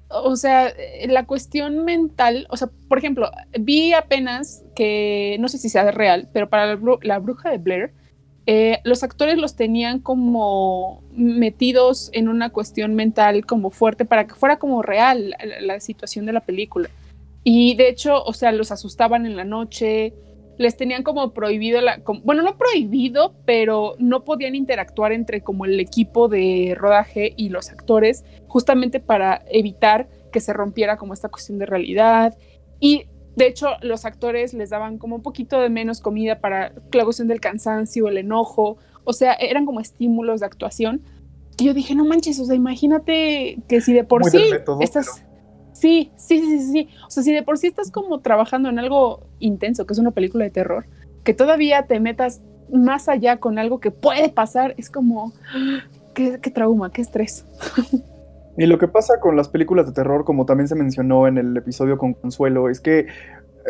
o sea, eh, la cuestión mental, o sea, por ejemplo, vi apenas que, no sé si sea real, pero para la, bru- la bruja de Blair, eh, los actores los tenían como metidos en una cuestión mental como fuerte para que fuera como real la, la situación de la película. Y de hecho, o sea, los asustaban en la noche, les tenían como prohibido la, como- bueno, no prohibido, pero no podían interactuar entre como el equipo de rodaje y los actores, justamente para evitar que se rompiera como esta cuestión de realidad. Y de hecho, los actores les daban como un poquito de menos comida para la cuestión del cansancio, el enojo, o sea, eran como estímulos de actuación. Y yo dije, no manches, o sea, imagínate que si de por Muy sí estás... Sí, sí, sí, sí, sí. O sea, si de por sí estás como trabajando en algo intenso, que es una película de terror, que todavía te metas más allá con algo que puede pasar, es como, qué, qué trauma, qué estrés. Y lo que pasa con las películas de terror, como también se mencionó en el episodio con Consuelo, es que eh,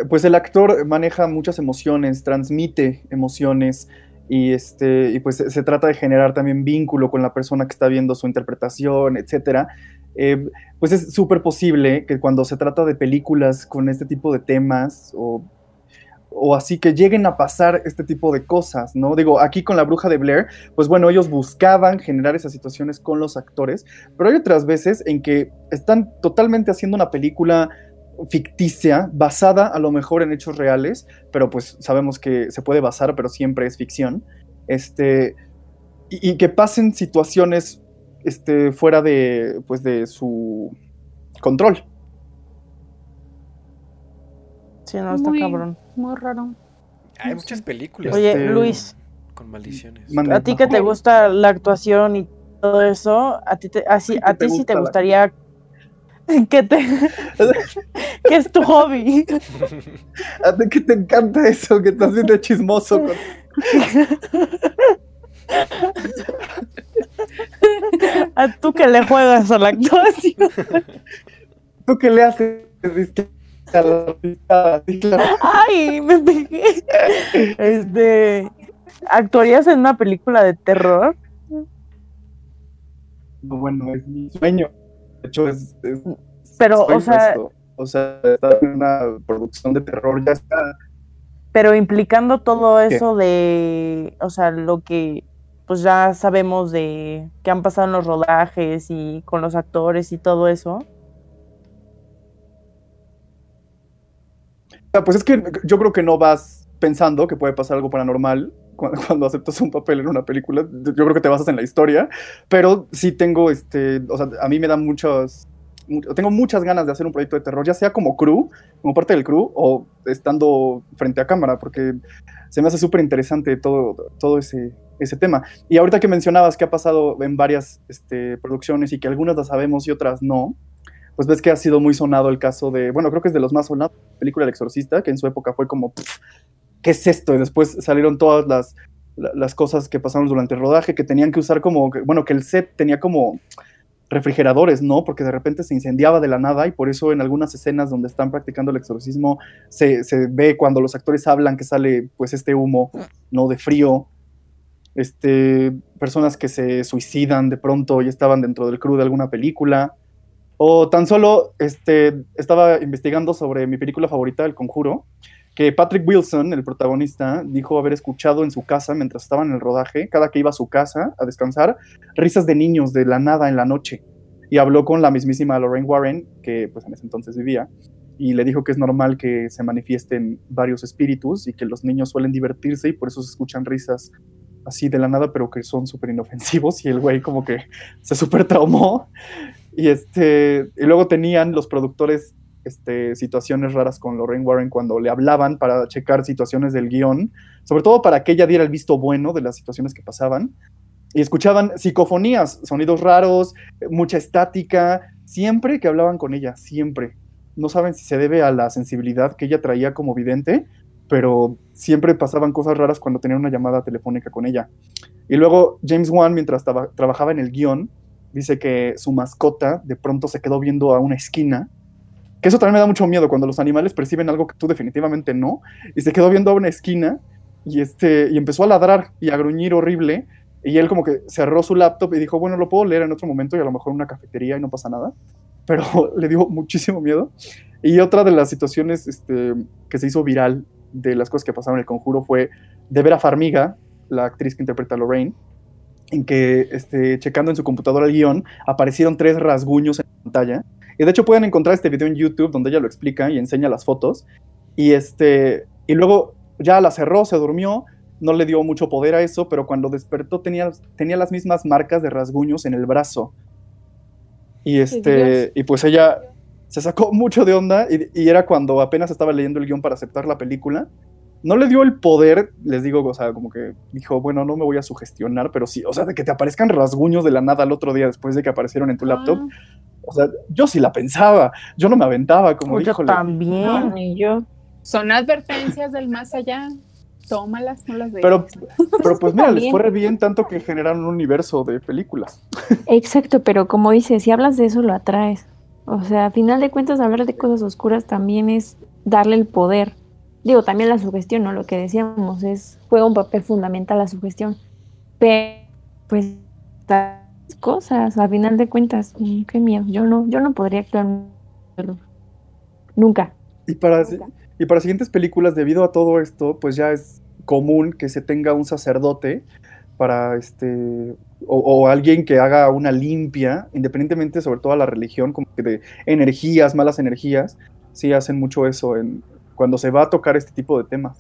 pues el actor maneja muchas emociones, transmite emociones y este y pues se trata de generar también vínculo con la persona que está viendo su interpretación, etcétera. Eh, pues es súper posible que cuando se trata de películas con este tipo de temas o o así que lleguen a pasar este tipo de cosas, ¿no? Digo, aquí con la bruja de Blair, pues bueno, ellos buscaban generar esas situaciones con los actores, pero hay otras veces en que están totalmente haciendo una película ficticia, basada a lo mejor en hechos reales, pero pues sabemos que se puede basar, pero siempre es ficción, este, y, y que pasen situaciones este, fuera de, pues, de su control. Sí, no, está Muy- cabrón. Muy raro. Hay muchas películas Oye, Este, Luis, con maldiciones. A ti que te gusta la actuación y todo eso, a ti, te, así, a te ti sí te gustaría que te que es tu hobby. A ti que te encanta eso, que estás bien de chismoso. con- A tú que le juegas a la actuación. ¿Tú qué le haces? Ay, me pegué. Este, ¿actuarías en una película de terror? Bueno, es mi sueño. De hecho, es. es- Pero, o sea, puesto. O sea, estar en una producción de terror ya está. pero implicando todo ¿Qué? eso de, o sea, lo que pues ya sabemos de que han pasado en los rodajes y con los actores y todo eso. Ah, Pues es que yo creo que no vas pensando que puede pasar algo paranormal cuando, aceptas un papel en una película. Yo creo que te basas en la historia, pero sí tengo, este, o sea, a mí me dan muchas, mu- tengo muchas ganas de hacer un proyecto de terror, ya sea como crew, como parte del crew, o estando frente a cámara, porque se me hace súper interesante todo, todo ese, ese tema. Y ahorita que mencionabas que ha pasado en varias este, producciones y que algunas las sabemos y otras no, pues ves que ha sido muy sonado el caso de, bueno, creo que es de los más sonados, la película El Exorcista, que en su época fue como, "Pff, ¿qué es esto? Y después salieron todas las, la- las cosas que pasaron durante el rodaje, que tenían que usar como, bueno, que el set tenía como refrigeradores, ¿no? Porque de repente se incendiaba de la nada y por eso en algunas escenas donde están practicando el exorcismo se, se ve cuando los actores hablan que sale pues este humo, ¿no? De frío. Este, personas que se suicidan de pronto y estaban dentro del crew de alguna película. O tan solo este, estaba investigando sobre mi película favorita, El Conjuro, que Patrick Wilson, el protagonista, dijo haber escuchado en su casa mientras estaba en el rodaje, cada que iba a su casa a descansar, risas de niños de la nada en la noche. Y habló con la mismísima Lorraine Warren, que pues en ese entonces vivía, y le dijo que es normal que se manifiesten varios espíritus y que los niños suelen divertirse y por eso se escuchan risas así de la nada, pero que son súper inofensivos y el güey como que se súper traumó. Y, este, y luego tenían los productores este, situaciones raras con Lorraine Warren cuando le hablaban para checar situaciones del guion, sobre todo para que ella diera el visto bueno de las situaciones que pasaban. Y escuchaban psicofonías, sonidos raros, mucha estática, siempre que hablaban con ella, siempre. No saben si se debe a la sensibilidad que ella traía como vidente, pero siempre pasaban cosas raras cuando tenían una llamada telefónica con ella. Y luego James Wan, mientras traba- trabajaba en el guion, dice que su mascota de pronto se quedó viendo a una esquina. Que eso también me da mucho miedo cuando los animales perciben algo que tú definitivamente no. Y se quedó viendo a una esquina y, este, y empezó a ladrar y a gruñir horrible. Y él como que cerró su laptop y dijo, bueno, lo puedo leer en otro momento y a lo mejor en una cafetería y no pasa nada. Pero le dio muchísimo miedo. Y otra de las situaciones este, que se hizo viral de las cosas que pasaron en el conjuro fue de ver a Farmiga, la actriz que interpreta a Lorraine, en que este, checando en su computadora el guion aparecieron tres rasguños en pantalla. Y de hecho pueden encontrar este video en YouTube donde ella lo explica y enseña las fotos. Y, este, y luego ya la cerró, se durmió, no le dio mucho poder a eso, pero cuando despertó tenía, tenía las mismas marcas de rasguños en el brazo. Y, este, y pues ella se sacó mucho de onda y, y era cuando apenas estaba leyendo el guion para aceptar la película. No le dio el poder, les digo, o sea, como que dijo, bueno, no me voy a sugestionar, pero sí, o sea, de que te aparezcan rasguños de la nada al otro día después de que aparecieron en tu laptop. Ah, O sea, yo sí la pensaba, yo no me aventaba, como Pues yo también. No, ni yo. son advertencias del más allá. Tómalas, no las veas. Pero, pero pues mira, les también. fue re bien tanto que generaron un universo de películas. Exacto, pero como dices, si hablas de eso lo atraes. O sea, a final de cuentas, hablar de cosas oscuras también es darle el poder. Digo, también la sugestión, ¿no? Lo que decíamos es, juega un papel fundamental la sugestión. Pero, pues, estas cosas, a final de cuentas, mm, qué miedo. Yo no, yo no podría actuar. Nunca. Y para, nunca. y para siguientes películas, debido a todo esto, pues ya es común que se tenga un sacerdote para este o, o alguien que haga una limpia, independientemente sobre todo a la religión, como que de energías, malas energías, sí hacen mucho eso en cuando se va a tocar este tipo de temas.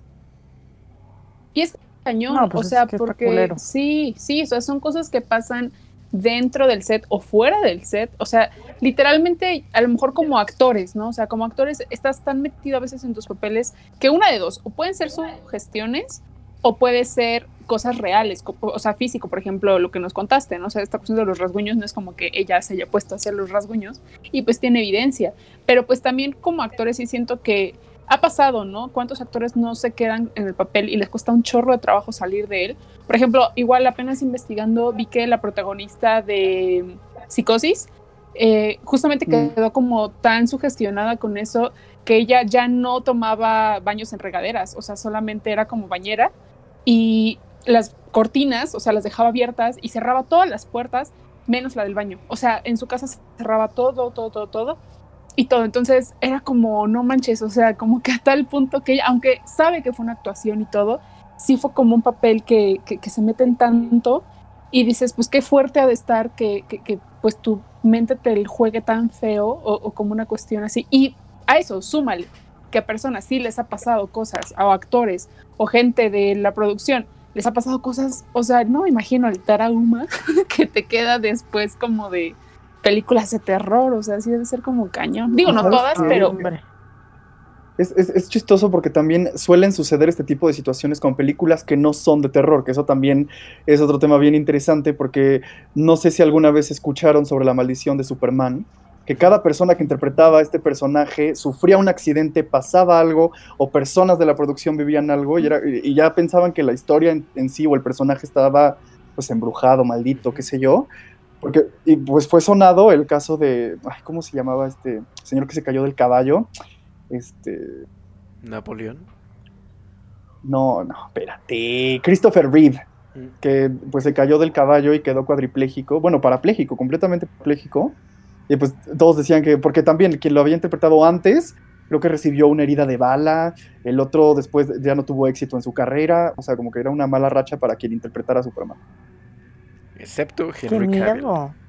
Y es cañón, No, pues o es sea, que está porque sí, sí, o sea, son cosas que pasan dentro del set o fuera del set, o sea, literalmente a lo mejor como actores, ¿no? O sea, como actores estás tan metido a veces en tus papeles que una de dos, o pueden ser sugestiones o puede ser cosas reales, o sea, físico, por ejemplo, lo que nos contaste, ¿no? O sea, esta cuestión de los rasguños no es como que ella se haya puesto a hacer los rasguños y pues tiene evidencia, pero pues también como actores sí siento que ha pasado, ¿no? ¿Cuántos actores no se quedan en el papel y les cuesta un chorro de trabajo salir de él? Por ejemplo, igual apenas investigando vi que la protagonista de Psicosis eh, justamente Mm. quedó como tan sugestionada con eso que ella ya no tomaba baños en regaderas, o sea, solamente era como bañera y las cortinas, o sea, las dejaba abiertas y cerraba todas las puertas menos la del baño. O sea, en su casa cerraba todo, todo, todo, todo y todo. Entonces era como, no manches, o sea, como que a tal punto que ella, aunque sabe que fue una actuación y todo, sí fue como un papel que, que, que se mete en tanto y dices, pues qué fuerte ha de estar que, que, pues tu mente te juegue tan feo o, o, como una cuestión así. Y a eso, súmale que a personas sí les ha pasado cosas, o actores o gente de la producción, les ha pasado cosas, o sea, no me imagino el trauma que te queda después como de películas de terror, o sea, sí debe ser como cañón. Digo, no ¿Sabes todas, qué? pero es- es chistoso porque también suelen suceder este tipo de situaciones con películas que no son de terror, que eso también es otro tema bien interesante porque no sé si alguna vez escucharon sobre la maldición de Superman, que cada persona que interpretaba a este personaje sufría un accidente, pasaba algo o personas de la producción vivían algo y, era- y ya pensaban que la historia en, en sí o el personaje estaba pues embrujado, maldito, qué sé yo. Porque, y pues fue sonado el caso de, ay, ¿cómo se llamaba este señor que se cayó del caballo? Este, Napoleón. no, no, espérate. Christopher Reeve, Mm. que pues se cayó del caballo y quedó cuadripléjico, bueno, parapléjico, completamente parapléjico. Y pues todos decían que, porque también quien lo había interpretado antes, creo que recibió una herida de bala, el otro después ya no tuvo éxito en su carrera, o sea, como que era una mala racha para quien interpretara a Superman. Excepto Qué Henry Cavill.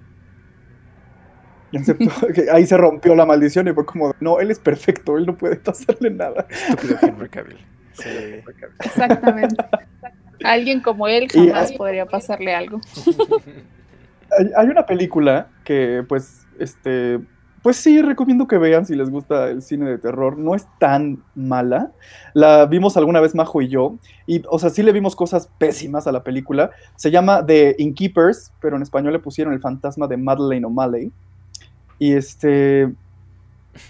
Excepto que ahí se rompió la maldición y fue como, no, él es perfecto, él no puede pasarle nada. Estúpido Henry Cavill. Sí. exactamente. Alguien como él jamás podría pasarle algo. Hay, hay una película que, pues, este, pues sí, recomiendo que vean si les gusta el cine de terror. No es tan mala. La vimos alguna vez Majo y yo. Y, o sea, sí le vimos cosas pésimas a la película. Se llama The Innkeepers, pero en español le pusieron El fantasma de Madeleine O'Malley. Y este.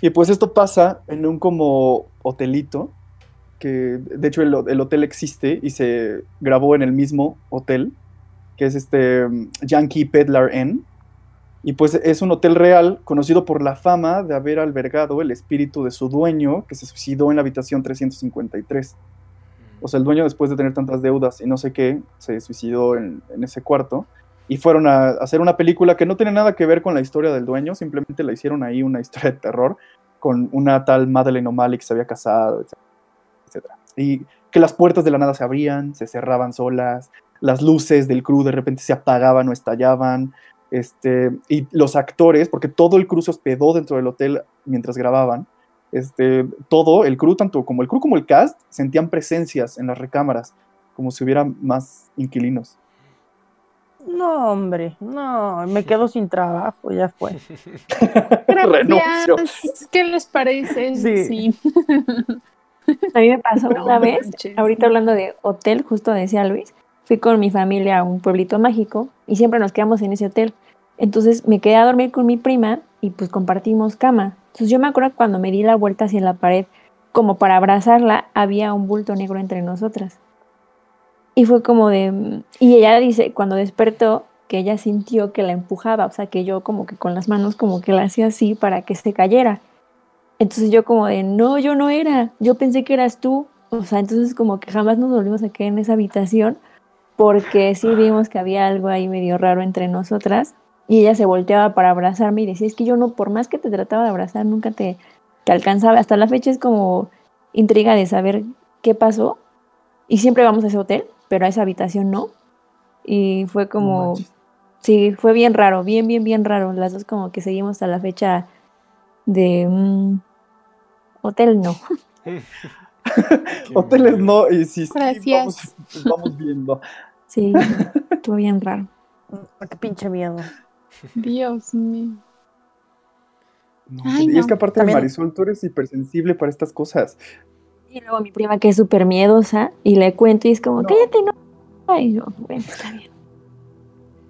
Y pues esto pasa en un como hotelito. Que de hecho el, el hotel existe y se grabó en el mismo hotel que es este Yankee Peddler Inn. Y pues es un hotel real conocido por la fama de haber albergado el espíritu de su dueño que se suicidó en la habitación 353. O sea, el dueño después de tener tantas deudas y no sé qué, se suicidó en, ese cuarto. Y fueron a hacer una película que no tiene nada que ver con la historia del dueño, simplemente la hicieron ahí una historia de terror con una tal Madeleine O'Malley que se había casado, etcétera. Y que las puertas de la nada se abrían, se cerraban solas, las luces del crew de repente se apagaban o estallaban, este, y los actores, porque todo el crew se hospedó dentro del hotel mientras grababan, este, todo, el crew, tanto como el crew como el cast, sentían presencias en las recámaras, como si hubiera más inquilinos. No, hombre, no, me quedo sin trabajo, ya fue. Renuncio. Gracias. ¿Qué les parece? Sí. A mí me pasó una vez, ahorita hablando de hotel, justo decía Luis, fui con mi familia a un pueblito mágico y siempre nos quedamos en ese hotel. Entonces me quedé a dormir con mi prima y pues compartimos cama. Entonces yo me acuerdo cuando me di la vuelta hacia la pared, como para abrazarla, había un bulto negro entre nosotras. Y fue como de... Y ella dice, cuando despertó, que ella sintió que la empujaba, o sea, que yo como que con las manos como que la hacía así para que se cayera. Entonces yo como de, no, yo no era, yo pensé que eras tú. O sea, entonces como que jamás nos volvimos a quedar en esa habitación porque sí vimos que había algo ahí medio raro entre nosotras y ella se volteaba para abrazarme y decía, es que yo no, por más que te trataba de abrazar, nunca te, te alcanzaba. Hasta la fecha es como intriga de saber qué pasó y siempre vamos a ese hotel, pero a esa habitación no. Y fue No como, manches. sí, fue bien raro, bien, bien, bien raro. Las dos como que seguimos hasta la fecha de... mm, hotel no. Hoteles no, y si sí, Gracias. vamos, vamos viendo. Sí, estuvo bien raro. Qué pinche miedo. Dios mío. No, Ay, y es que aparte También- Marisol, tú eres hipersensible para estas cosas. Y luego mi prima que es súper miedosa y le cuento y es como, No. cállate, no. Ay, yo, bueno, está bien.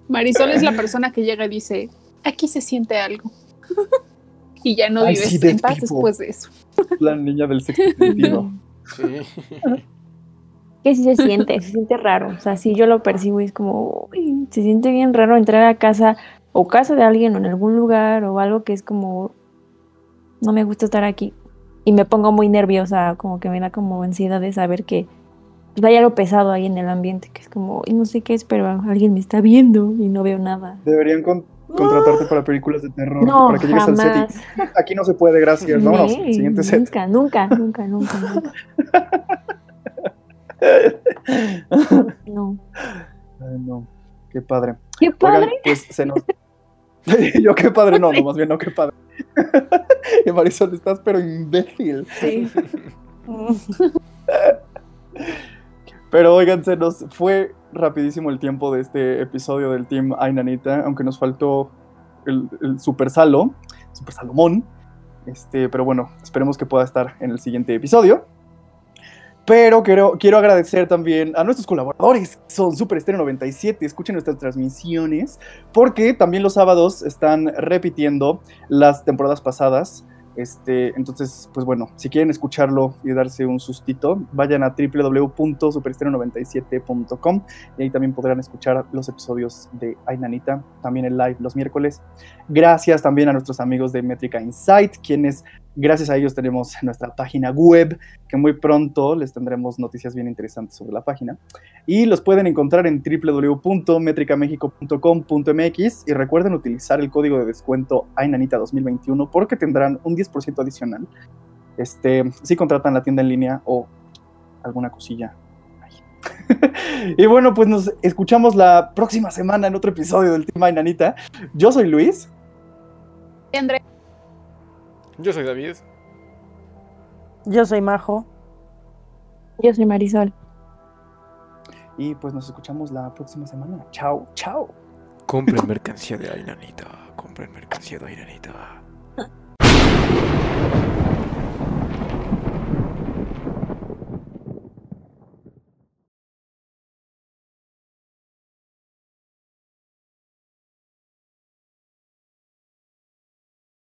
Marisol es la persona que llega y dice, aquí se siente algo. y ya no vives en paz people. después de eso. La niña del sexto sentido. Sí. Que sí se siente, se siente raro. O sea, sí yo lo percibo y es como, uy, se siente bien raro entrar a casa o casa de alguien o en algún lugar o algo que es como, no me gusta estar aquí. Y me pongo muy nerviosa, como que me da como ansiedad de saber que pues, hay algo pesado ahí en el ambiente, que es como, "Ay, no sé qué es, pero alguien me está viendo y no veo nada. Deberían con- contratarte para películas de terror. No, para que llegues al set y, Aquí no se puede, gracias. Vámonos, Nee, siguiente set. Nunca, nunca, nunca, nunca, nunca. No. Ay, no, qué padre. Qué Oigan, padre. pues se nos. Yo qué padre, no, no, más bien no, qué padre. y Marisol, estás pero imbécil. Sí. Pero oigan, se nos fue rapidísimo el tiempo de este episodio del Team Ay Nanita, aunque nos faltó el, el Super Salo, Super Salomón. Este, pero bueno, esperemos que pueda estar en el siguiente episodio. Pero quiero, quiero agradecer también a nuestros colaboradores, son Super Estéreo 97, escuchen nuestras transmisiones, porque también los sábados están repitiendo las temporadas pasadas. Este, entonces, pues bueno, si quieren escucharlo y darse un sustito, vayan a www.superestreno97.com y ahí también podrán escuchar los episodios de Ay Nanita, también el live los miércoles. Gracias también a nuestros amigos de Métrica Insight, quienes gracias a ellos tenemos nuestra página web, que muy pronto les tendremos noticias bien interesantes sobre la página. Y los pueden encontrar en www.metricamexico.com.mx y recuerden utilizar el código de descuento AINANITA 2021 porque tendrán un 10% adicional este, si contratan la tienda en línea o alguna cosilla. y bueno, pues nos escuchamos la próxima semana en otro episodio del Team Ainanita. Yo soy Luis. Y André, Yo soy David. Yo soy Majo. Yo soy Marisol. Y pues nos escuchamos la próxima semana. Chao, chao. Compren mercancía de Ainanita. Compren mercancía de Ainanita.